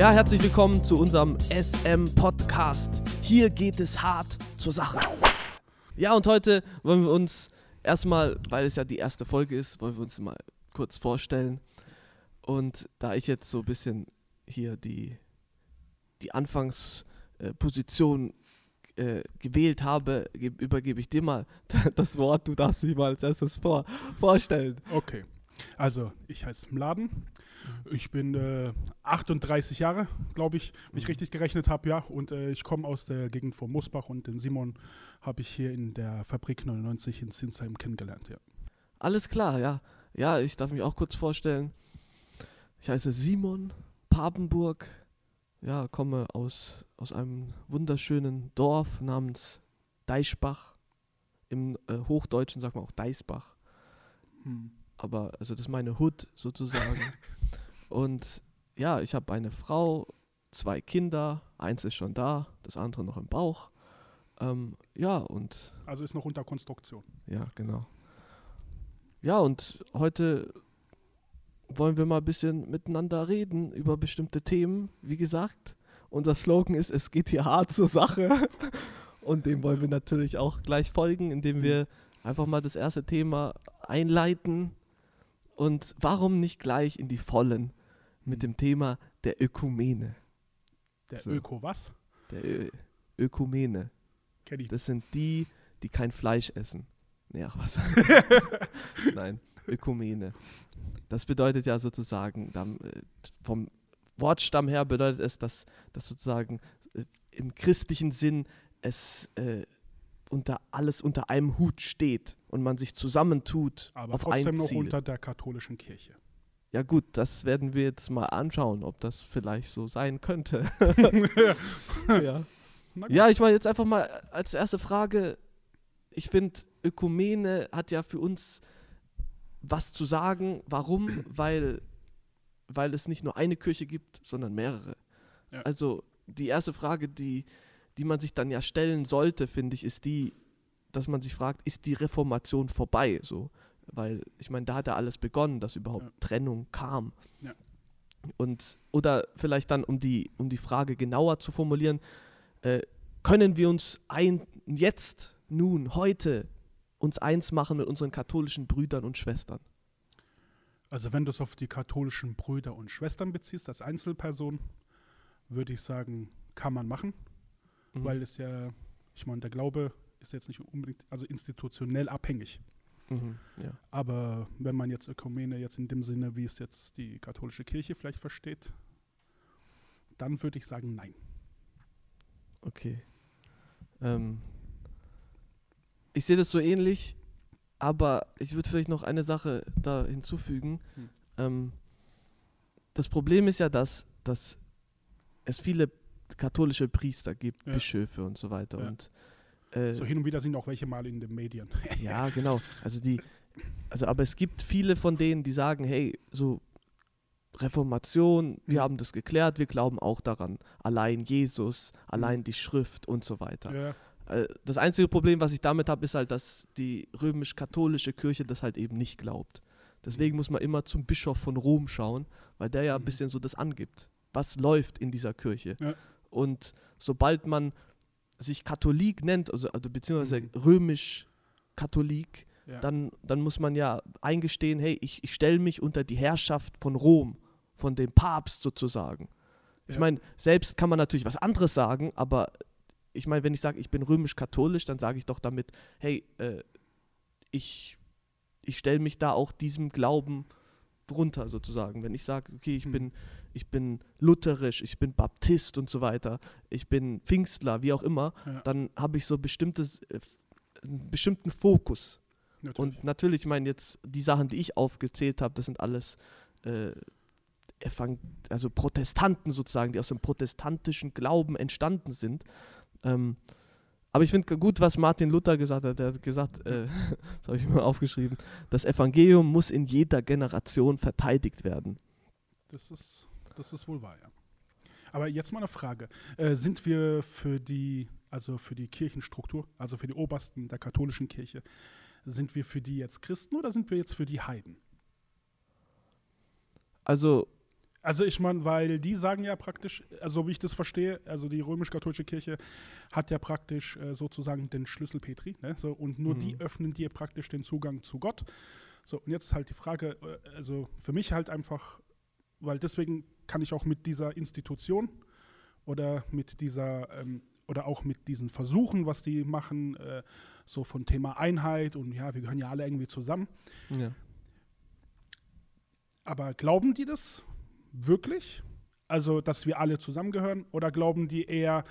Ja, herzlich willkommen zu unserem SM-Podcast. Hier geht es hart zur Sache. Ja, und heute wollen wir uns erstmal, weil es ja die erste Folge ist, wollen wir uns mal kurz vorstellen. Und da ich jetzt so ein bisschen hier die, die Anfangsposition äh, gewählt habe, übergebe ich dir mal das Wort. Du darfst dich mal als erstes vor, vorstellen. Okay. Also, ich heiße Mladen. Ich bin äh, 38 Jahre, glaube ich, wenn ich mhm. richtig gerechnet habe, ja. Und äh, ich komme aus der Gegend von Mosbach und den Simon habe ich hier in der Fabrik 99 in Zinsheim kennengelernt, ja. Alles klar, ja. Ja, ich darf mich auch kurz vorstellen. Ich heiße Simon Papenburg, ja, komme aus, aus einem wunderschönen Dorf namens Deichbach. Im äh, Hochdeutschen sagt man auch Deisbach. Hm. Aber, also das ist meine Hut sozusagen. Und ja, ich habe eine Frau, zwei Kinder, eins ist schon da, das andere noch im Bauch. Ähm, ja, und. Also ist noch unter Konstruktion. Ja, genau. Ja, und heute wollen wir mal ein bisschen miteinander reden über bestimmte Themen. Wie gesagt, unser Slogan ist, es geht hier hart zur Sache. Und dem wollen wir natürlich auch gleich folgen, indem wir einfach mal das erste Thema einleiten. Und warum nicht gleich in die Vollen? mit dem Thema der Ökumene. Der so. Öko was? Der Ö Ökumene. Kenn ich. Das sind die, die kein Fleisch essen. Nee, ach was. Nein, Ökumene. Das bedeutet ja sozusagen, äh, vom Wortstamm her bedeutet es, dass, dass sozusagen äh, im christlichen Sinn es äh, unter alles unter einem Hut steht und man sich zusammentut. Aber auf trotzdem ein Ziel. noch unter der katholischen Kirche. Ja gut, das werden wir jetzt mal anschauen, ob das vielleicht so sein könnte. ja. ja, ich meine jetzt einfach mal als erste Frage, ich finde, Ökumene hat ja für uns was zu sagen. Warum? weil, weil es nicht nur eine Kirche gibt, sondern mehrere. Ja. Also die erste Frage, die, die man sich dann ja stellen sollte, finde ich, ist die, dass man sich fragt, ist die Reformation vorbei? So, weil ich meine, da hat ja alles begonnen, dass überhaupt ja. Trennung kam. Ja. Und, oder vielleicht dann, um die, um die Frage genauer zu formulieren, äh, können wir uns ein, jetzt, nun, heute, uns eins machen mit unseren katholischen Brüdern und Schwestern? Also wenn du es auf die katholischen Brüder und Schwestern beziehst, als Einzelperson, würde ich sagen, kann man machen, mhm. weil es ja, ich meine, der Glaube ist jetzt nicht unbedingt, also institutionell abhängig. Mhm, ja. Aber wenn man jetzt Ökumene jetzt in dem Sinne, wie es jetzt die katholische Kirche vielleicht versteht, dann würde ich sagen, nein. Okay. Ähm, ich sehe das so ähnlich, aber ich würde vielleicht noch eine Sache da hinzufügen. Hm. Ähm, das Problem ist ja, dass, dass es viele katholische Priester gibt, ja. Bischöfe und so weiter. Ja. Und äh, so hin und wieder sind auch welche mal in den Medien. ja, genau. Also die, also aber es gibt viele von denen, die sagen, hey, so Reformation, wir mhm. haben das geklärt, wir glauben auch daran. Allein Jesus, allein mhm. die Schrift und so weiter. Ja. Äh, das einzige Problem, was ich damit habe, ist halt, dass die römisch-katholische Kirche das halt eben nicht glaubt. Deswegen mhm. muss man immer zum Bischof von Rom schauen, weil der ja ein mhm. bisschen so das angibt. Was läuft in dieser Kirche? Ja. Und sobald man sich Katholik nennt, also, also beziehungsweise mhm. römisch-Katholik, ja. dann, dann muss man ja eingestehen, hey, ich, ich stelle mich unter die Herrschaft von Rom, von dem Papst sozusagen. Ja. Ich meine, selbst kann man natürlich was anderes sagen, aber ich meine, wenn ich sage, ich bin römisch-katholisch, dann sage ich doch damit, hey, äh, ich, ich stelle mich da auch diesem Glauben drunter sozusagen. Wenn ich sage, okay, ich hm. bin ich bin lutherisch, ich bin Baptist und so weiter, ich bin Pfingstler, wie auch immer, ja. dann habe ich so bestimmtes, äh, einen bestimmten Fokus. Natürlich. Und natürlich, ich meine jetzt, die Sachen, die ich aufgezählt habe, das sind alles äh, also Protestanten sozusagen, die aus dem protestantischen Glauben entstanden sind. Ähm, aber ich finde gut, was Martin Luther gesagt hat. Er hat gesagt, äh, das habe ich mir aufgeschrieben, das Evangelium muss in jeder Generation verteidigt werden. Das ist das ist wohl wahr, ja. Aber jetzt mal eine Frage. Äh, sind wir für die, also für die Kirchenstruktur, also für die Obersten der katholischen Kirche, sind wir für die jetzt Christen oder sind wir jetzt für die Heiden? Also, Also ich meine, weil die sagen ja praktisch, also wie ich das verstehe, also die römisch-katholische Kirche hat ja praktisch äh, sozusagen den Schlüssel Petri, ne? so, und nur die Mhm. öffnen dir praktisch den Zugang zu Gott. So, und jetzt halt die Frage, äh, also für mich halt einfach, weil deswegen kann ich auch mit dieser Institution oder mit dieser, ähm, oder auch mit diesen Versuchen, was die machen, äh, so von Thema Einheit und ja, wir gehören ja alle irgendwie zusammen, Ja. Aber glauben die das wirklich? Also, dass wir alle zusammengehören? Oder glauben die eher,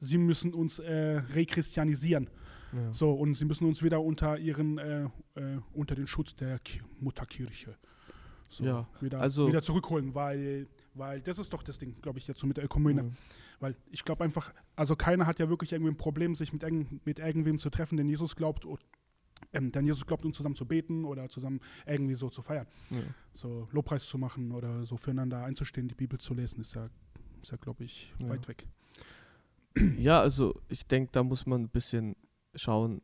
sie müssen uns äh, rechristianisieren? Ja. So, und sie müssen uns wieder unter ihren, äh, äh, unter den Schutz der Ki Mutterkirche so, Ja, wieder, also- wieder zurückholen, weil, weil das ist doch das Ding, glaube ich, jetzt so mit der Ökumene. Mhm. Weil ich glaube einfach, also keiner hat ja wirklich irgendwie ein Problem, sich mit, irgend, mit irgendwem zu treffen, den Jesus glaubt, und, ähm, denn Jesus glaubt, um zusammen zu beten oder zusammen irgendwie so zu feiern Ja. so Lobpreis zu machen oder so füreinander einzustehen, die Bibel zu lesen, ist ja, ist ja glaube ich, Ja. weit weg. ja, also ich denke, da muss man ein bisschen schauen.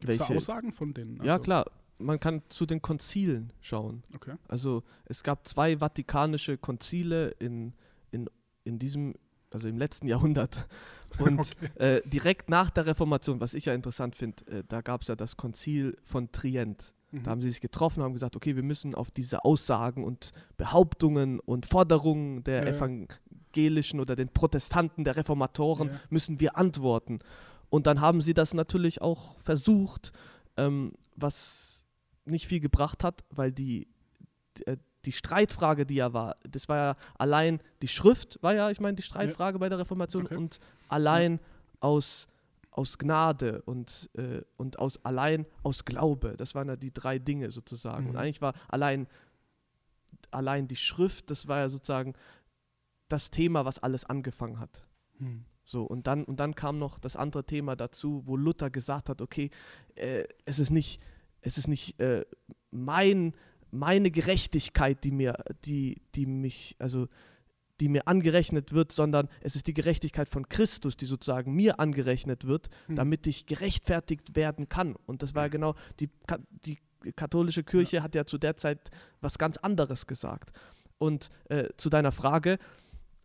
Gibt es da Welche- Aussagen von denen? Ja, Also, klar, man kann zu den Konzilen schauen. Okay. Also es gab zwei vatikanische Konzile in, in, in diesem, also im letzten Jahrhundert. Und Okay. äh, direkt nach der Reformation, was ich ja interessant finde, äh, da gab es ja das Konzil von Trient. Mhm. Da haben sie sich getroffen und haben gesagt, okay, wir müssen auf diese Aussagen und Behauptungen und Forderungen der Ja. Evangelischen oder den Protestanten, der Reformatoren, Ja. müssen wir antworten. Und dann haben sie das natürlich auch versucht, ähm, was nicht viel gebracht hat, weil die, die, Streitfrage, die ja war, das war ja allein die Schrift, war ja, ich meine, die Streitfrage bei der Reformation Okay. und allein aus, aus Gnade und, äh, und aus, allein aus Glaube. Das waren ja die drei Dinge sozusagen. Und Mhm. eigentlich war allein, allein die Schrift, das war ja sozusagen das Thema, was alles angefangen hat. Hm. So, und dann, und dann kam noch das andere Thema dazu, wo Luther gesagt hat, okay, äh, es ist nicht, es ist nicht äh, mein, meine Gerechtigkeit, die mir, die, die mich, also die mir angerechnet wird, sondern es ist die Gerechtigkeit von Christus, die sozusagen mir angerechnet wird, Hm. damit ich gerechtfertigt werden kann. Und das war ja genau, die, die katholische Kirche hat ja zu der Zeit was ganz anderes gesagt. Und äh, zu deiner Frage,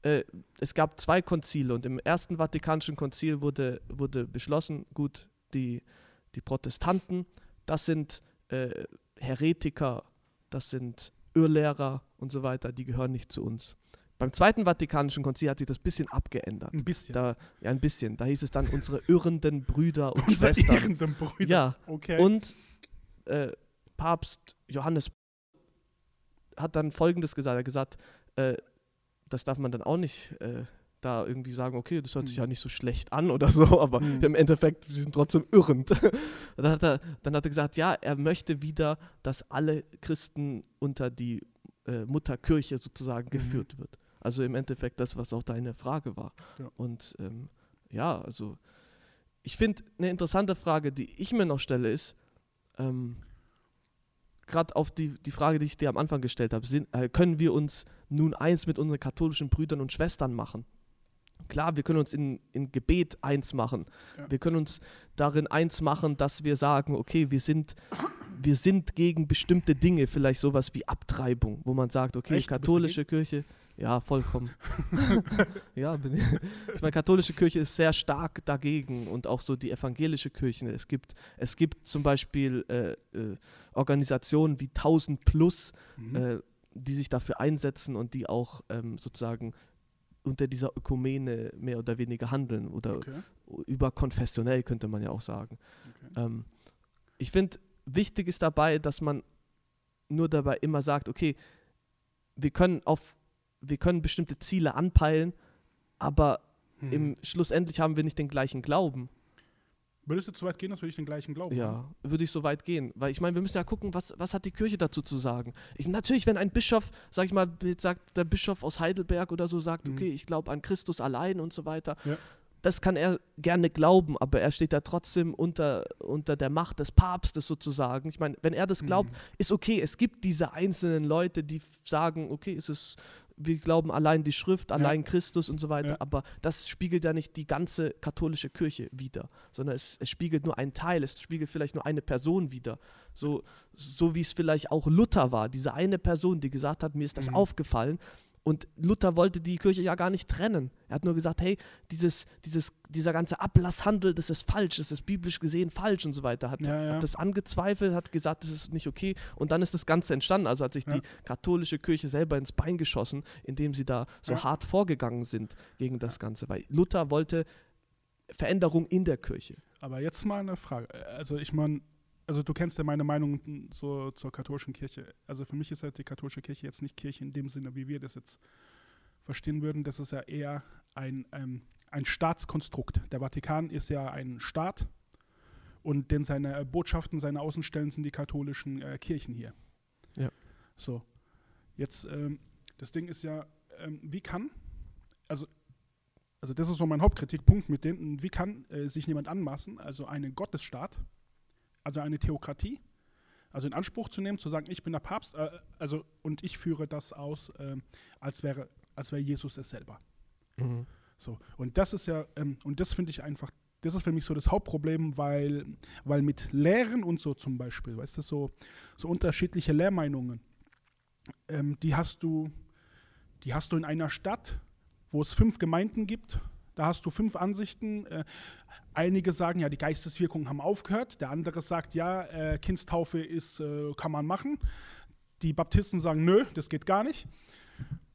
äh, es gab zwei Konzile und im ersten Vatikanischen Konzil wurde, wurde beschlossen, gut, die, die Protestanten, das sind äh, Heretiker, das sind Irrlehrer und so weiter, die gehören nicht zu uns. Beim zweiten Vatikanischen Konzil hat sich das ein bisschen abgeändert. Ein bisschen. Da, ja, ein bisschen. Da hieß es dann unsere irrenden Brüder und Unsere Schwestern. irrenden Brüder. Ja, Okay. und äh, Papst Johannes hat dann Folgendes gesagt. Er hat gesagt, äh, das darf man dann auch nicht äh, da irgendwie sagen, okay, das hört sich Hm. ja nicht so schlecht an oder so, aber Hm. im Endeffekt, wir sind trotzdem irrend. dann, hat er, dann hat er gesagt, ja, er möchte wieder, dass alle Christen unter die äh, Mutterkirche sozusagen Mhm. geführt wird. Also im Endeffekt das, was auch deine Frage war. Ja. Und ähm, ja, also ich finde, eine interessante Frage, die ich mir noch stelle, ist, ähm, gerade auf die, die Frage, die ich dir am Anfang gestellt habe, sind, äh, können wir uns nun eins mit unseren katholischen Brüdern und Schwestern machen? Klar, wir können uns in, in Gebet eins machen. Ja. Wir können uns darin eins machen, dass wir sagen, okay, wir sind, wir sind gegen bestimmte Dinge, vielleicht sowas wie Abtreibung, wo man sagt, okay, Echt? Katholische Kirche, ja, vollkommen. ja, bin ich, ich meine, katholische Kirche ist sehr stark dagegen und auch so die evangelische Kirche. Es gibt, es gibt zum Beispiel äh, äh, Organisationen wie 1000 Plus, Mhm. äh, die sich dafür einsetzen und die auch ähm, sozusagen unter dieser Ökumene mehr oder weniger handeln oder okay. überkonfessionell könnte man ja auch sagen. okay. Ähm, ich finde, wichtig ist dabei, dass man nur dabei immer sagt, okay, wir können auf, wir können bestimmte Ziele anpeilen, aber Hm. im schlussendlich haben wir nicht den gleichen Glauben. Würdest du zu weit gehen, dass wir nicht den gleichen Glauben? Ja, würde ich so weit gehen. Weil ich meine, wir müssen ja gucken, was, was hat die Kirche dazu zu sagen. Ich, natürlich, wenn ein Bischof, sag ich mal, sagt der Bischof aus Heidelberg oder so, sagt, Mhm. okay, ich glaube an Christus allein und so weiter, Ja. das kann er gerne glauben, aber er steht da trotzdem unter, unter der Macht des Papstes sozusagen. Ich meine, wenn er das glaubt, Mhm. ist okay. Es gibt diese einzelnen Leute, die sagen, okay, es ist, wir glauben allein die Schrift, allein Christus und so weiter, Ja. aber das spiegelt ja nicht die ganze katholische Kirche wider, sondern es, es spiegelt nur einen Teil, es spiegelt vielleicht nur eine Person wider. So, so wie es vielleicht auch Luther war, diese eine Person, die gesagt hat, mir ist das Mhm. aufgefallen, Und Luther wollte die Kirche ja gar nicht trennen. Er hat nur gesagt, hey, dieses, dieses, dieser ganze Ablasshandel, das ist falsch, das ist biblisch gesehen falsch und so weiter. Hat, Ja, ja. hat das angezweifelt, hat gesagt, das ist nicht okay. Und dann ist das Ganze entstanden. Also hat sich Ja. die katholische Kirche selber ins Bein geschossen, indem sie da so hart vorgegangen sind gegen das Ganze. Weil Luther wollte Veränderung in der Kirche. Aber jetzt mal eine Frage. Also ich meine, also du kennst ja meine Meinung so zur katholischen Kirche. Also für mich ist halt die katholische Kirche jetzt nicht Kirche in dem Sinne, wie wir das jetzt verstehen würden. Das ist ja eher ein, ähm, ein Staatskonstrukt. Der Vatikan ist ja ein Staat und denn seine Botschaften, seine Außenstellen sind die katholischen äh, Kirchen hier. Ja. So. Jetzt, ähm, das Ding ist ja, ähm, wie kann, also also das ist so mein Hauptkritikpunkt mit dem, wie kann äh, sich jemand anmaßen, also einen Gottesstaat, also eine Theokratie, also in Anspruch zu nehmen, zu sagen, ich bin der Papst, äh, also und ich führe das aus, ähm, als wäre, als wäre Jesus es selber. So, und das ist ja, ähm, und das finde ich einfach, das ist für mich so das Hauptproblem, weil, weil mit Lehren und so zum Beispiel, weißt du, so, so unterschiedliche Lehrmeinungen, ähm, die hast du, die hast du in einer Stadt, wo es fünf Gemeinden gibt. Da hast du fünf Ansichten. Äh, einige sagen, ja, die Geisteswirkungen haben aufgehört. Der andere sagt, ja, äh, Kindstaufe ist, äh, kann man machen. Die Baptisten sagen, nö, das geht gar nicht.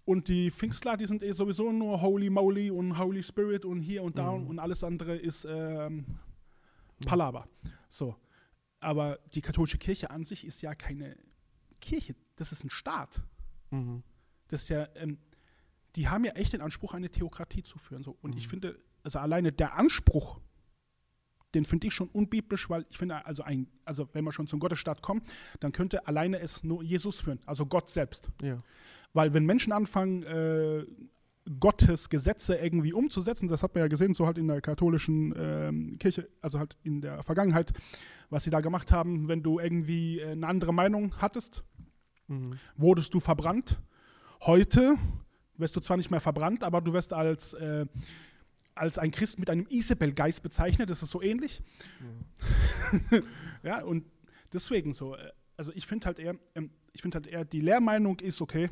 Und die Pfingstler, die sind eh sowieso nur Holy Moly und Holy Spirit und hier und da Mhm. und alles andere ist ähm, Palaver. So. Aber die katholische Kirche an sich ist ja keine Kirche, das ist ein Staat. Mhm. Das ist ja, ähm, die haben ja echt den Anspruch, eine Theokratie zu führen. So. Und ich Mhm. finde, also alleine der Anspruch, den finde ich schon unbiblisch, weil ich finde, also ein, also wenn wir schon zum Gottesstaat kommen, dann könnte alleine es nur Jesus führen, also Gott selbst. Ja. Weil wenn Menschen anfangen, äh, Gottes Gesetze irgendwie umzusetzen, das hat man ja gesehen, so halt in der katholischen ähm, Kirche, also halt in der Vergangenheit, was sie da gemacht haben, wenn du irgendwie äh, eine andere Meinung hattest, Mhm. wurdest du verbrannt. Heute wirst du zwar nicht mehr verbrannt, aber du wirst als, äh, als ein Christ mit einem Isabel-Geist bezeichnet, das ist so ähnlich. ja, und deswegen so, äh, also ich finde halt eher, ähm, ich finde halt eher, die Lehrmeinung ist okay,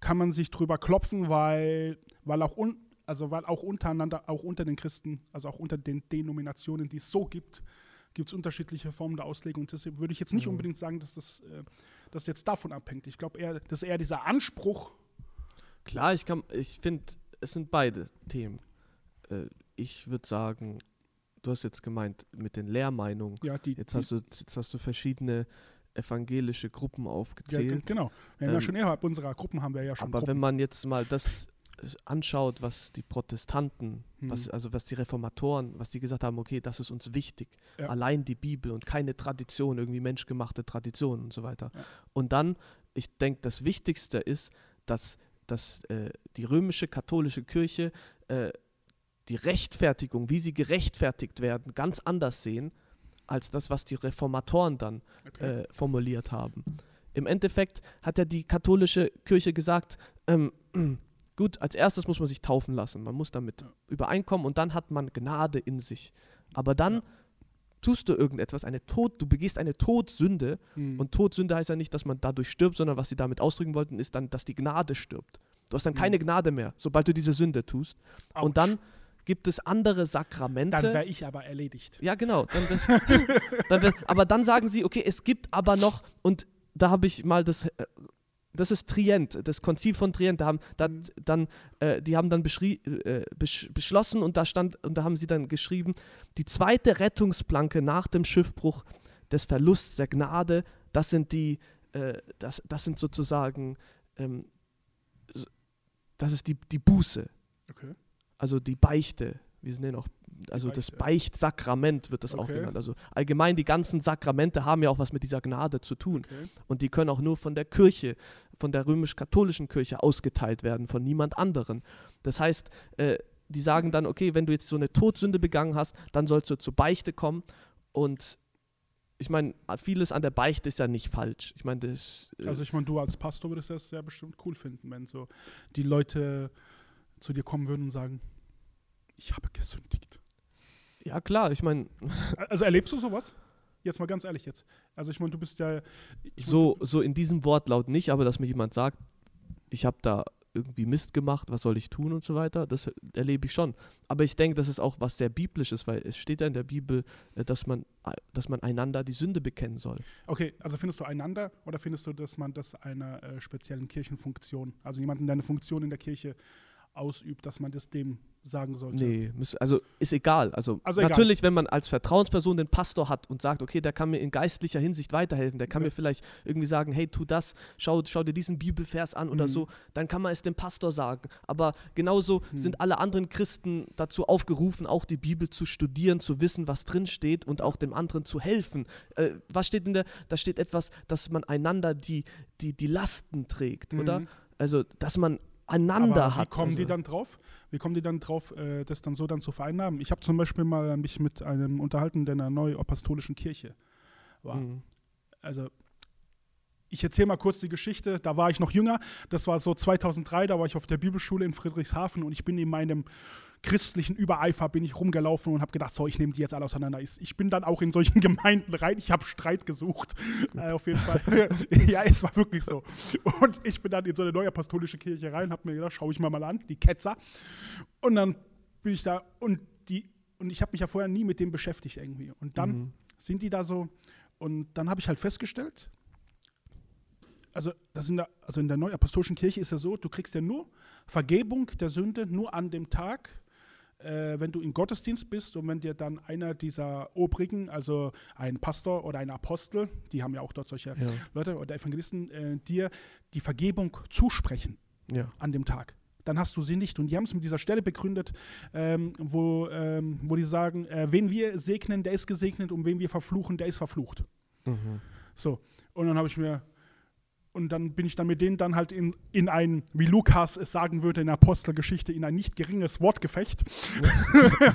kann man sich drüber klopfen, weil, weil auch un, also weil auch untereinander, auch unter den Christen, also auch unter den Denominationen, die es so gibt, gibt es unterschiedliche Formen der Auslegung. Und deshalb würde ich jetzt nicht Mhm. unbedingt sagen, dass das, äh, das jetzt davon abhängt. Ich glaube eher, dass eher dieser Anspruch, Klar, ich kann, ich finde, es sind beide Themen. Äh, ich würde sagen, du hast jetzt gemeint mit den Lehrmeinungen. ja, die, Jetzt die, hast du, jetzt hast du verschiedene evangelische Gruppen ja, aufgezählt. ge- genau. Wir haben ja Ähm, schon innerhalb unserer Gruppen haben wir ja schon Aber Gruppen. wenn man jetzt mal das anschaut, was die Protestanten, was, Mhm. also was die Reformatoren, was die gesagt haben, okay, das ist uns wichtig. Ja. Allein die Bibel und keine Tradition, irgendwie menschgemachte Traditionen und so weiter. Ja. Und dann, ich denke, das Wichtigste ist, dass, dass äh, die römische katholische Kirche äh, die Rechtfertigung, wie sie gerechtfertigt werden, ganz anders sehen, als das, was die Reformatoren dann okay. äh, formuliert haben. Im Endeffekt hat ja die katholische Kirche gesagt, ähm, gut, als erstes muss man sich taufen lassen, man muss damit Ja. übereinkommen und dann hat man Gnade in sich. Aber dann Ja. Tust du irgendetwas, eine Tod, du begehst eine Todsünde Mhm. und Todsünde heißt ja nicht, dass man dadurch stirbt, sondern was sie damit ausdrücken wollten, ist dann, dass die Gnade stirbt. Du hast dann Mhm. keine Gnade mehr, sobald du diese Sünde tust. Autsch. Und dann gibt es andere Sakramente. Dann wäre ich aber erledigt. Ja, genau. Dann das, dann wär, aber dann sagen sie, okay, es gibt aber noch, und da habe ich mal das, äh, das ist Trient, das Konzil von Trient, da haben, da, Mhm. dann, äh, die haben dann äh, besch, beschlossen und da stand, und da haben sie dann geschrieben, die zweite Rettungsplanke nach dem Schiffbruch des Verlusts der Gnade, das sind die, äh, das, das sind sozusagen, ähm, das ist die, die Buße Okay. also die Beichte, wir sind ja noch, also das. Beichtsakrament wird das auch Okay. genannt. Also allgemein die ganzen Sakramente haben ja auch was mit dieser Gnade zu tun. okay. Und die können auch nur von der Kirche, von der römisch-katholischen Kirche ausgeteilt werden, von niemand anderen. Das heißt, äh, die sagen dann, okay, wenn du jetzt so eine Todsünde begangen hast, dann sollst du zur Beichte kommen. Und ich meine, vieles an der Beichte ist ja nicht falsch. Ich meine, das. äh, Also ich meine, du als Pastor würdest das ja bestimmt cool finden, wenn so die Leute zu dir kommen würden und sagen, ich habe gesündigt. ja, klar, ich meine, Also erlebst du sowas? Jetzt mal ganz ehrlich jetzt. Also ich meine, du bist ja ich mein, so, so in diesem Wortlaut nicht, aber dass mir jemand sagt, ich habe da irgendwie Mist gemacht, was soll ich tun und so weiter. Das erlebe ich schon. Aber ich denke, das ist auch was sehr biblisches, weil es steht ja in der Bibel, äh, dass man, äh, dass man einander die Sünde bekennen soll. Okay, also findest du einander oder findest du, dass man das einer äh, speziellen Kirchenfunktion, also jemanden, der eine Funktion in der Kirche ausübt, dass man das dem sagen sollte. Nee, also ist egal. Also, Also natürlich, wenn man als Vertrauensperson den Pastor hat und sagt, okay, der kann mir in geistlicher Hinsicht weiterhelfen, der kann Ja. mir vielleicht irgendwie sagen, hey, tu das, schau, schau dir diesen Bibelvers an oder Mhm. so, dann kann man es dem Pastor sagen. Aber genauso Mhm. sind alle anderen Christen dazu aufgerufen, auch die Bibel zu studieren, zu wissen, was drin steht und auch dem anderen zu helfen. Äh, was steht in der, da steht etwas, dass man einander die, die, die Lasten trägt, oder? Mhm. Also, dass man einander Aber wie hat. kommen also. die dann drauf? Wie kommen die dann drauf, äh, das dann so dann zu vereinnahmen? Ich habe zum Beispiel mal mich mit einem unterhalten, der in einer neuapostolischen Kirche war. Mhm. Also ich erzähle mal kurz die Geschichte. Da war ich noch jünger. Das war so 2003. Da war ich auf der Bibelschule in Friedrichshafen und ich bin in meinem christlichen Übereifer bin ich rumgelaufen und habe gedacht, so, ich nehme die jetzt alle auseinander. Ich, ich bin dann auch in solchen Gemeinden rein. Ich habe Streit gesucht. Äh, auf jeden Fall. ja, es war wirklich so. Und ich bin dann in so eine neuapostolische Kirche rein, habe mir gedacht, schaue ich mir mal an, die Ketzer. Und dann bin ich da und die und ich habe mich ja vorher nie mit dem beschäftigt irgendwie. Und dann Mhm. sind die da so und dann habe ich halt festgestellt, also, das in der, also in der neuapostolischen Kirche ist ja so, du kriegst ja nur Vergebung der Sünde nur an dem Tag, äh, wenn du im Gottesdienst bist und wenn dir dann einer dieser Obrigen, also ein Pastor oder ein Apostel, die haben ja auch dort solche Ja. Leute oder Evangelisten, äh, dir die Vergebung zusprechen Ja. an dem Tag. Dann hast du sie nicht. Und die haben es mit dieser Stelle begründet, ähm, wo, ähm, wo die sagen, äh, wen wir segnen, der ist gesegnet und wen wir verfluchen, der ist verflucht. Mhm. So, und dann habe ich mir, und dann bin ich dann mit denen dann halt in, in ein, wie Lukas es sagen würde in der Apostelgeschichte, in ein nicht geringes Wortgefecht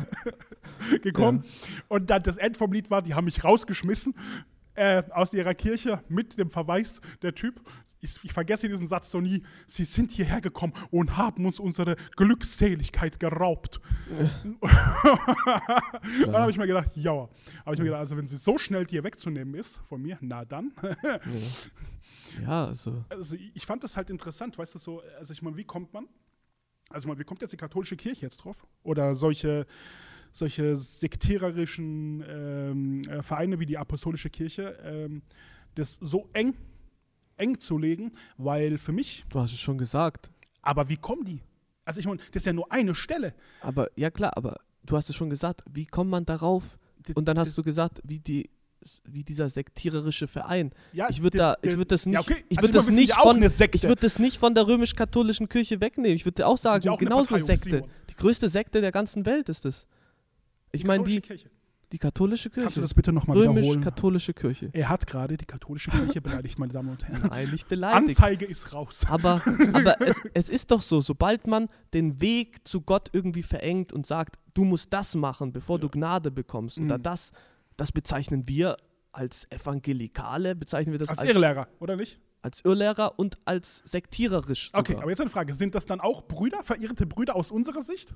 gekommen. Und dann das End vom Lied war, die haben mich rausgeschmissen äh, aus ihrer Kirche mit dem Verweis, der Typ, ich, ich vergesse diesen Satz so nie, sie sind hierher gekommen und haben uns unsere Glückseligkeit geraubt. dann habe ich mir gedacht, ja. Habe ich mir gedacht, also wenn sie so schnell dir wegzunehmen ist von mir, na dann. Ja, also. also ich fand das halt interessant, weißt du, so, also ich meine, wie kommt man? Also man, wie kommt jetzt die katholische Kirche jetzt drauf? Oder solche, solche sektiererischen ähm, äh, Vereine wie die apostolische Kirche, ähm, das so eng, eng zu legen, weil für mich, Du hast es schon gesagt. aber wie kommen die? Also ich meine, das ist ja nur eine Stelle. Aber ja klar, aber du hast es schon gesagt, wie kommt man darauf? Und dann hast das- du gesagt, wie die wie dieser sektiererische Verein. ja, Ich würde da, ich würde das nicht, ja, okay. ich Also würde das wir sind nicht von, ich würde das nicht von der römisch-katholischen Kirche wegnehmen. Ich würde auch sagen, auch genauso eine Sekte. Simon. Die größte Sekte der ganzen Welt ist es. Ich meine die, katholische Kirche. die katholische Kannst du Kirche, das bitte nochmal wiederholen? römisch-katholische Kirche. Er hat gerade die katholische Kirche beleidigt, meine Damen und Herren. Nein, nicht beleidigt. Anzeige ist raus. Aber, aber es, es ist doch so, sobald man den Weg zu Gott irgendwie verengt und sagt, du musst das machen, bevor du Gnade bekommst, oder Mhm. das, das bezeichnen wir als Evangelikale, bezeichnen wir das Als als, Irrlehrer, oder nicht? als Irrlehrer und als sektiererisch sogar, Okay, aber jetzt eine Frage. Sind das dann auch Brüder, verirrte Brüder aus unserer Sicht?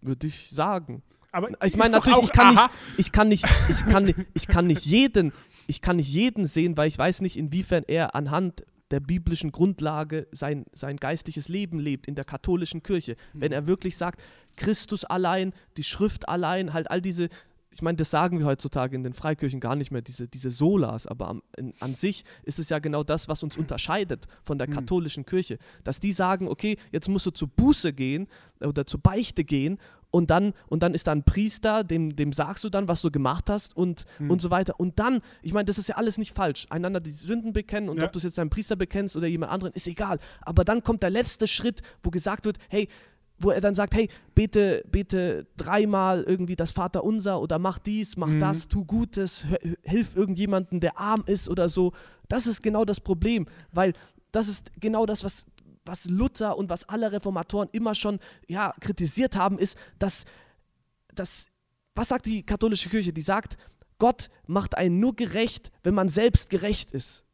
würde ich sagen. Aber Ich meine natürlich, auch, ich kann, nicht, ich kann nicht, ich kann nicht, ich kann nicht jeden, ich kann nicht jeden sehen, weil ich weiß nicht, inwiefern er anhand der biblischen Grundlage sein, sein geistliches Leben lebt in der katholischen Kirche. Wenn Mhm. er wirklich sagt, Christus allein, die Schrift allein, halt all diese, ich meine, das sagen wir heutzutage in den Freikirchen gar nicht mehr, diese, diese Solas, aber am, in, an sich ist es ja genau das, was uns unterscheidet von der Mhm. katholischen Kirche. Dass die sagen, okay, jetzt musst du zur Buße gehen oder zur Beichte gehen und dann, und dann ist da ein Priester, dem, dem sagst du dann, was du gemacht hast und, Hm. und so weiter. Und dann, ich meine, das ist ja alles nicht falsch. Einander die Sünden bekennen und Ja. ob du es jetzt einem Priester bekennst oder jemand anderen, ist egal. Aber dann kommt der letzte Schritt, wo gesagt wird, hey, wo er dann sagt, hey, bete, bete dreimal irgendwie das Vaterunser oder mach dies, mach Mhm. das, tu Gutes, hilf irgendjemandem, der arm ist oder so. Das ist genau das Problem, weil das ist genau das, was, was Luther und was alle Reformatoren immer schon ja, kritisiert haben, ist, dass, dass, was sagt die katholische Kirche? Die sagt, Gott macht einen nur gerecht, wenn man selbst gerecht ist.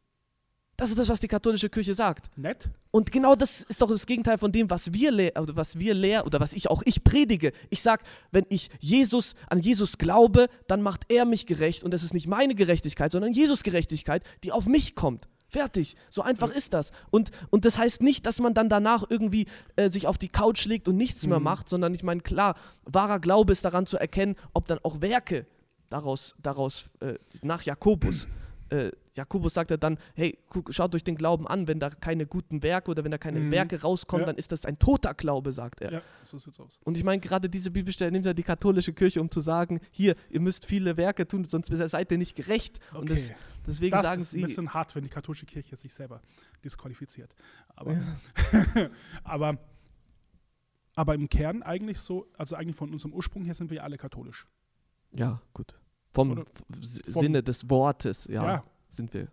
Das ist das, was die katholische Kirche sagt. nett. Und genau das ist doch das Gegenteil von dem, was wir lehren, oder was wir lehren, oder was ich auch ich predige. Ich sage, wenn ich Jesus an Jesus glaube, dann macht er mich gerecht und es ist nicht meine Gerechtigkeit, sondern Jesus Gerechtigkeit, die auf mich kommt. Fertig. So einfach ist das. Und, und das heißt nicht, dass man dann danach irgendwie äh, sich auf die Couch legt und nichts mehr Mhm. macht, sondern ich meine, klar, wahrer Glaube ist daran zu erkennen, ob dann auch Werke daraus, daraus äh, nach Jakobus. Äh, Jakobus sagt ja dann, hey, guck, schaut euch den Glauben an, wenn da keine guten Werke oder wenn da keine Mhm. Werke rauskommen, Ja. dann ist das ein toter Glaube, sagt er. Ja, so sieht's aus. Und ich meine, gerade diese Bibelstelle nimmt ja die katholische Kirche, um zu sagen, hier, ihr müsst viele Werke tun, sonst seid ihr nicht gerecht. Und das, Okay. deswegen Das sagen ist sie, ein bisschen hart, wenn die katholische Kirche sich selber disqualifiziert. Aber, Ja. aber, aber im Kern eigentlich so, also eigentlich von unserem Ursprung her sind wir ja alle katholisch. ja, gut. Vom, Oder- Sinne des Wortes, ja, Ja. sind wir.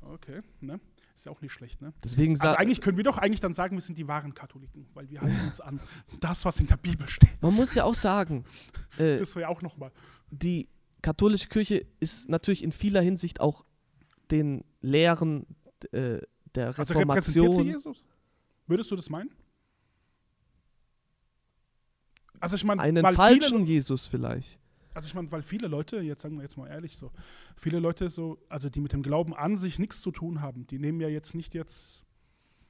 Okay, ne? Ist ja auch nicht schlecht, ne? Deswegen Also eigentlich können wir doch eigentlich dann sagen, wir sind die wahren Katholiken, weil wir halten uns an das, was in der Bibel steht. man muss ja auch sagen, äh, Das wäre ja auch nochmal. die katholische Kirche ist natürlich in vieler Hinsicht auch den Lehren äh, der Also repräsentiert sie Reformation. Jesus? Würdest du das meinen? Also ich meine, einen falschen viele, Jesus vielleicht. Also ich meine, weil viele Leute, jetzt sagen wir jetzt mal ehrlich so, viele Leute so, also die mit dem Glauben an sich nichts zu tun haben, die nehmen ja jetzt nicht jetzt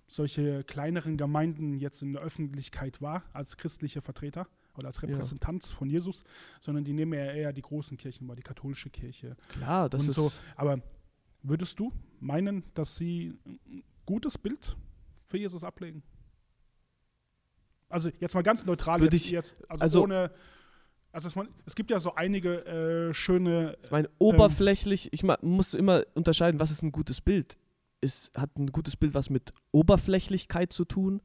solche kleineren Gemeinden jetzt in der Öffentlichkeit wahr als christliche Vertreter oder als Repräsentant von Jesus, sondern die nehmen ja eher die großen Kirchen wahr, die katholische Kirche, Klar, das und ist so. Aber würdest du meinen, dass sie ein gutes Bild für Jesus ablegen? Also jetzt mal ganz neutral, Würde jetzt, ich- jetzt also, also- ohne. Also es, man, es gibt ja so einige äh, schöne. Ich meine, oberflächlich, ich mein, muss immer unterscheiden, was ist ein gutes Bild. Ist, hat ein gutes Bild was mit Oberflächlichkeit zu tun?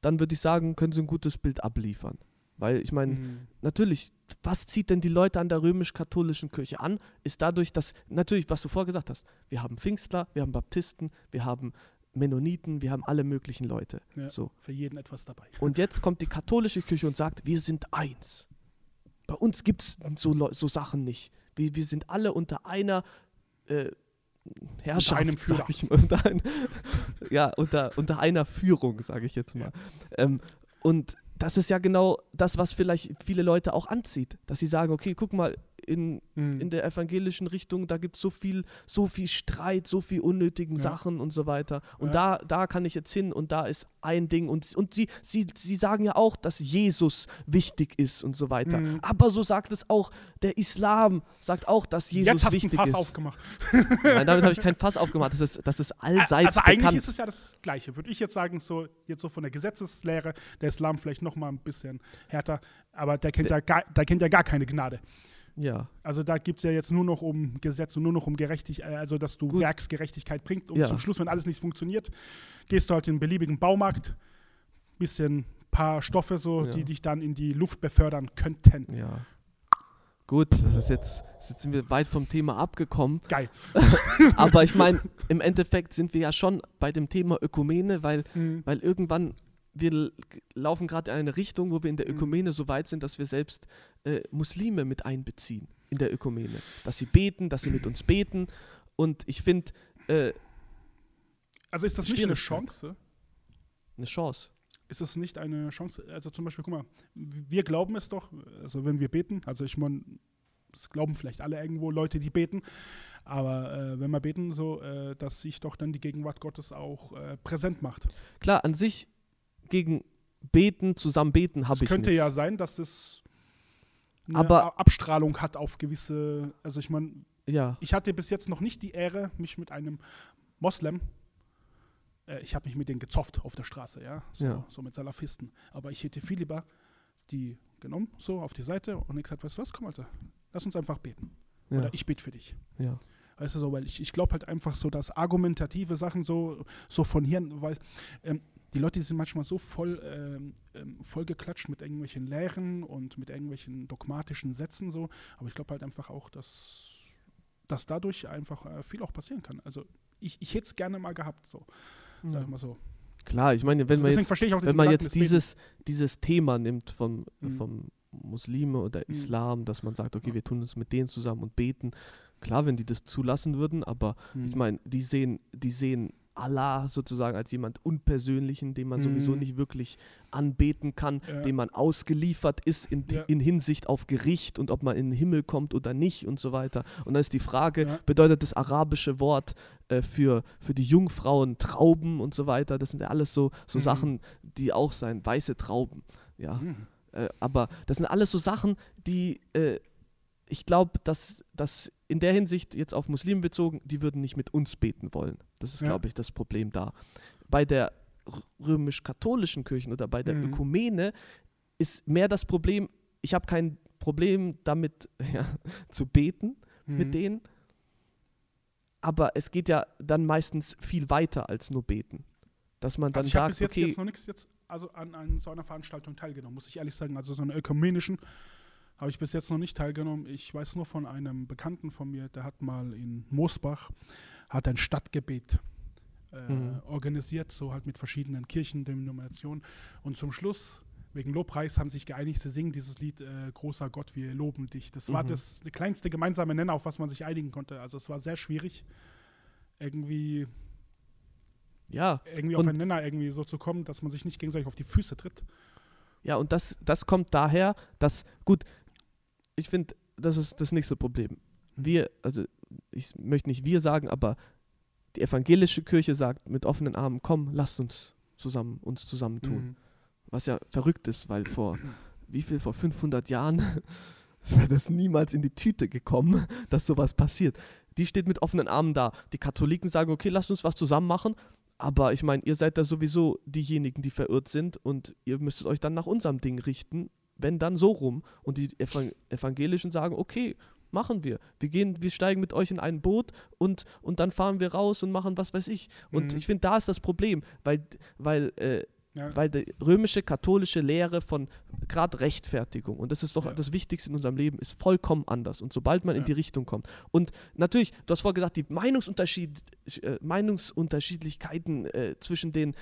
Dann würde ich sagen, können sie ein gutes Bild abliefern. Weil ich meine, Mhm. natürlich, was zieht denn die Leute an der römisch-katholischen Kirche an? Ist dadurch, dass, natürlich, was du vorher gesagt hast, wir haben Pfingstler, wir haben Baptisten, wir haben Mennoniten, wir haben alle möglichen Leute. Ja. So. Für jeden etwas dabei. Und jetzt kommt die katholische Kirche und sagt, wir sind eins. Bei uns gibt es so, so Sachen nicht. Wir, wir sind alle unter einer äh, Herrschaft, einem sag Führer. ich mal. Unter ein, ja, unter, unter einer Führung, sage ich jetzt mal. Ähm, und das ist ja genau das, was vielleicht viele Leute auch anzieht. Dass sie sagen, okay, guck mal, in, Mhm. in der evangelischen Richtung, da gibt es so viel, so viel Streit, so viel unnötigen Ja. Sachen und so weiter. Und Ja. da, da kann ich jetzt hin und da ist ein Ding. Und, und sie, sie, sie sagen ja auch, dass Jesus wichtig ist und so weiter. Mhm. Aber so sagt es auch, der Islam sagt auch, dass Jesus Jetzt hast du ein wichtig Fass ist. aufgemacht. Nein, damit habe ich kein Fass aufgemacht. Das ist, das ist allseits also eigentlich bekannt. ist es ja das Gleiche. Würde ich jetzt sagen, so jetzt so von der Gesetzeslehre, der Islam vielleicht noch mal ein bisschen härter, aber der kennt, ja, gar, der kennt ja gar keine Gnade. Ja. Also da gibt es ja jetzt nur noch um Gesetz und nur noch um Gerechtigkeit, also dass du Gut. Werksgerechtigkeit bringst. Und Ja. zum Schluss, wenn alles nicht funktioniert, gehst du halt in einen beliebigen Baumarkt, bisschen paar Stoffe so, Ja. die dich dann in die Luft befördern könnten. Ja. Gut, das ist jetzt, jetzt sind wir weit vom Thema abgekommen. Geil. Aber ich meine, im Endeffekt sind wir ja schon bei dem Thema Ökumene, weil, Mhm. weil irgendwann, wir laufen gerade in eine Richtung, wo wir in der Mhm. Ökumene so weit sind, dass wir selbst äh, Muslime mit einbeziehen in der Ökumene. Dass sie beten, dass sie mit uns beten. Und ich finde, äh, Also ist das nicht eine. Chance? eine Chance. Ist es nicht eine Chance? Also zum Beispiel, guck mal, wir glauben es doch, also wenn wir beten, also ich meine, das glauben vielleicht alle irgendwo Leute, die beten, aber äh, wenn wir beten, so, äh, dass sich doch dann die Gegenwart Gottes auch äh, präsent macht. Klar, an sich gegen Beten, zusammen beten habe Es ich könnte nichts. ja sein, dass es eine Aber- Abstrahlung hat auf gewisse, also ich meine, Ja, ich hatte bis jetzt noch nicht die Ehre, mich mit einem Moslem, äh, ich habe mich mit denen gezofft auf der Straße, ja, so, Ja. so mit Salafisten, aber ich hätte viel lieber die genommen, so auf die Seite und ich gesagt, weißt du was, komm Alter, lass uns einfach beten. ja, Oder ich bete für dich. ja. Weißt du so, weil ich, ich glaube halt einfach so, dass argumentative Sachen so, so von Hirn, weil ähm, die Leute die sind manchmal so voll, ähm, ähm, voll geklatscht mit irgendwelchen Lehren und mit irgendwelchen dogmatischen Sätzen so, aber ich glaube halt einfach auch, dass, dass dadurch einfach äh, viel auch passieren kann. Also ich, ich hätte es gerne mal gehabt, so, sag ja. ich mal so. Klar, ich meine, wenn Also man jetzt wenn man jetzt dieses, dieses Thema nimmt vom, Mhm. vom Muslime oder Mhm. Islam, dass man sagt, okay, Ja. wir tun es mit denen zusammen und beten. Klar, wenn die das zulassen würden, aber Mhm. ich meine, die sehen, die sehen Allah sozusagen als jemand Unpersönlichen, den man Mhm. sowieso nicht wirklich anbeten kann, Ja. dem man ausgeliefert ist in, Ja. in Hinsicht auf Gericht und ob man in den Himmel kommt oder nicht und so weiter. Und dann ist die Frage, Ja. bedeutet das arabische Wort äh, für, für die Jungfrauen Trauben und so weiter? Das sind ja alles so, so Mhm. Sachen, die auch sein, weiße Trauben. Ja. Mhm. Äh, aber das sind alles so Sachen, die äh, ich glaube, dass, dass in der Hinsicht jetzt auf Muslime bezogen, die würden nicht mit uns beten wollen. Das ist, Ja. glaube ich, das Problem da. Bei der römisch-katholischen Kirche oder bei der Mhm. Ökumene ist mehr das Problem, ich habe kein Problem damit ja, zu beten Mhm. mit denen, aber es geht ja dann meistens viel weiter als nur beten. Dass man dann Also ich habe sagt, bis jetzt, okay, jetzt noch nichts jetzt also an, an so einer Veranstaltung teilgenommen, muss ich ehrlich sagen. Also so einer ökumenischen habe ich bis jetzt noch nicht teilgenommen. Ich weiß nur von einem Bekannten von mir, der hat mal in Moosbach hat ein Stadtgebet äh, Mhm. organisiert, so halt mit verschiedenen Kirchendenominationen. Und zum Schluss, wegen Lobpreis, haben sich geeinigt, sie singen dieses Lied äh, Großer Gott, wir loben dich. Das war Mhm. das der kleinste gemeinsame Nenner, auf was man sich einigen konnte. Also es war sehr schwierig, irgendwie ja, irgendwie auf einen Nenner irgendwie so zu kommen, dass man sich nicht gegenseitig auf die Füße tritt. Ja, und das, das kommt daher, dass, gut, ich finde, das ist das nächste Problem. Wir, also ich möchte nicht wir sagen, aber die evangelische Kirche sagt mit offenen Armen, komm, lasst uns zusammen, uns zusammentun. Mhm. Was ja verrückt ist, weil vor, wie viel, vor 500 Jahren wäre das niemals in die Tüte gekommen, dass sowas passiert. Die steht mit offenen Armen da. Die Katholiken sagen, okay, lasst uns was zusammen machen. Aber ich meine, ihr seid da sowieso diejenigen, die verirrt sind und ihr müsstet euch dann nach unserem Ding richten, wenn dann so rum. Und die Evang Evangelischen sagen, okay, machen wir. Wir gehen, wir steigen mit euch in ein Boot und, und dann fahren wir raus und machen was weiß ich. Und Mhm. ich finde, da ist das Problem, weil, weil äh, Ja. weil die römische katholische Lehre von gerade Rechtfertigung und das ist doch Ja. das Wichtigste in unserem Leben ist vollkommen anders und sobald man in Ja. die Richtung kommt und natürlich du hast vorher gesagt die Meinungsunterschied, äh, Meinungsunterschiedlichkeiten äh, zwischen den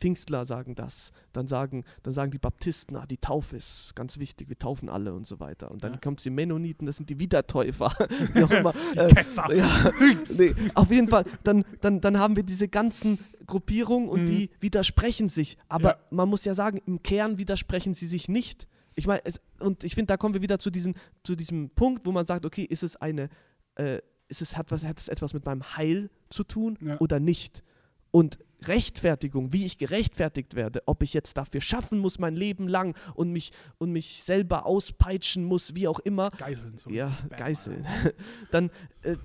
Pfingstler sagen das, dann sagen, dann sagen die Baptisten, ah, die Taufe ist ganz wichtig, wir taufen alle und so weiter. Und dann Ja. kommt die Mennoniten, das sind die Wiedertäufer, wie auch immer. Die äh, Ketzer. ja, nee, auf jeden Fall, dann, dann, dann haben wir diese ganzen Gruppierungen und Mhm. die widersprechen sich. Aber Ja. man muss ja sagen, im Kern widersprechen sie sich nicht. Ich meine, und ich finde, da kommen wir wieder zu, diesen, zu diesem Punkt, wo man sagt, okay, ist es eine, äh, ist es, hat, was, hat es etwas mit meinem Heil zu tun Ja. oder nicht? Und Rechtfertigung, wie ich gerechtfertigt werde, ob ich jetzt dafür schaffen muss mein Leben lang und mich, und mich selber auspeitschen muss, wie auch immer, Geiseln. So ja. Geißeln. Dann, äh,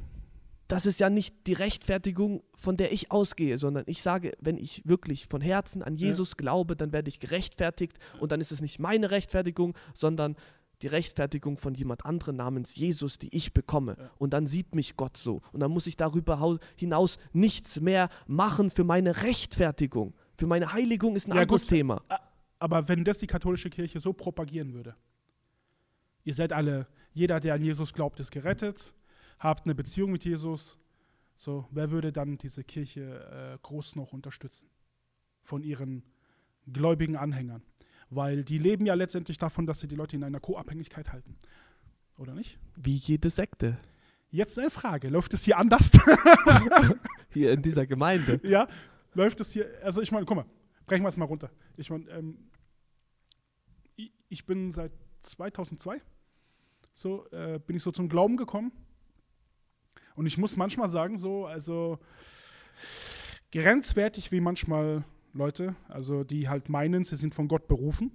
das ist ja nicht die Rechtfertigung, von der ich ausgehe, sondern ich sage, wenn ich wirklich von Herzen an Ja. Jesus glaube, dann werde ich gerechtfertigt und dann ist es nicht meine Rechtfertigung, sondern die Rechtfertigung von jemand anderem namens Jesus, die ich bekomme. Ja. Und dann sieht mich Gott so. Und dann muss ich darüber hinaus nichts mehr machen für meine Rechtfertigung. Für meine Heiligung ist ein Ja, anderes gut. Thema. Aber wenn das die katholische Kirche so propagieren würde, ihr seid alle, jeder, der an Jesus glaubt, ist gerettet, habt eine Beziehung mit Jesus, so, wer würde dann diese Kirche äh, groß noch unterstützen? Von ihren gläubigen Anhängern. Weil die leben ja letztendlich davon, dass sie die Leute in einer Co-Abhängigkeit halten. Oder nicht? Wie jede Sekte Jetzt eine Frage. Läuft es hier anders? hier in dieser Gemeinde. ja, läuft es hier, also ich meine, guck mal, brechen wir es mal runter. Ich meine, ähm, ich, bin seit 2002, so äh, bin ich so zum Glauben gekommen. Und ich muss manchmal sagen, so, also grenzwertig wie manchmal Leute, also die halt meinen, sie sind von Gott berufen.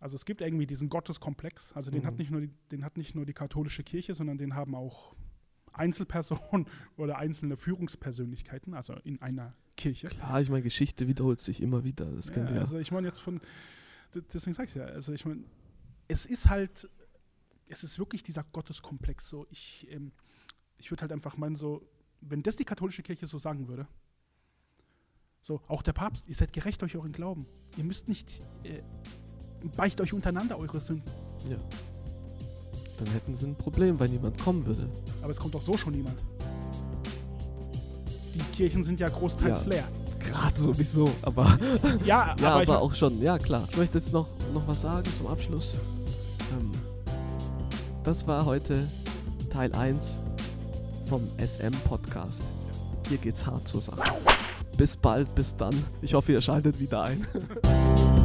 Also es gibt irgendwie diesen Gotteskomplex. Also den, Mhm. hat nicht nur die, den hat nicht nur die katholische Kirche, sondern den haben auch Einzelpersonen oder einzelne Führungspersönlichkeiten, also in einer Kirche. Klar, ich meine, Geschichte wiederholt sich immer wieder. Das Ja, ja. also ich meine jetzt von, deswegen sag ich ja, also ich meine, es ist halt, es ist wirklich dieser Gotteskomplex so. Ich, ähm, ich würde halt einfach meinen so, wenn das die katholische Kirche so sagen würde, so, auch der Papst, ihr seid gerecht euch euren Glauben. Ihr müsst nicht, äh, beicht euch untereinander eure Sünden. ja. Dann hätten sie ein Problem, wenn jemand kommen würde. Aber es kommt auch so schon niemand. Die Kirchen sind ja großteils Ja. leer. Gerade sowieso, aber. Ja, ja, aber, aber, auch schon, ja klar. Ich möchte jetzt noch, noch was sagen zum Abschluss. Ähm, das war heute Teil 1 vom SM-Podcast. Hier geht's hart zur Sache. Bis bald, bis dann. Ich hoffe, ihr schaltet wieder ein.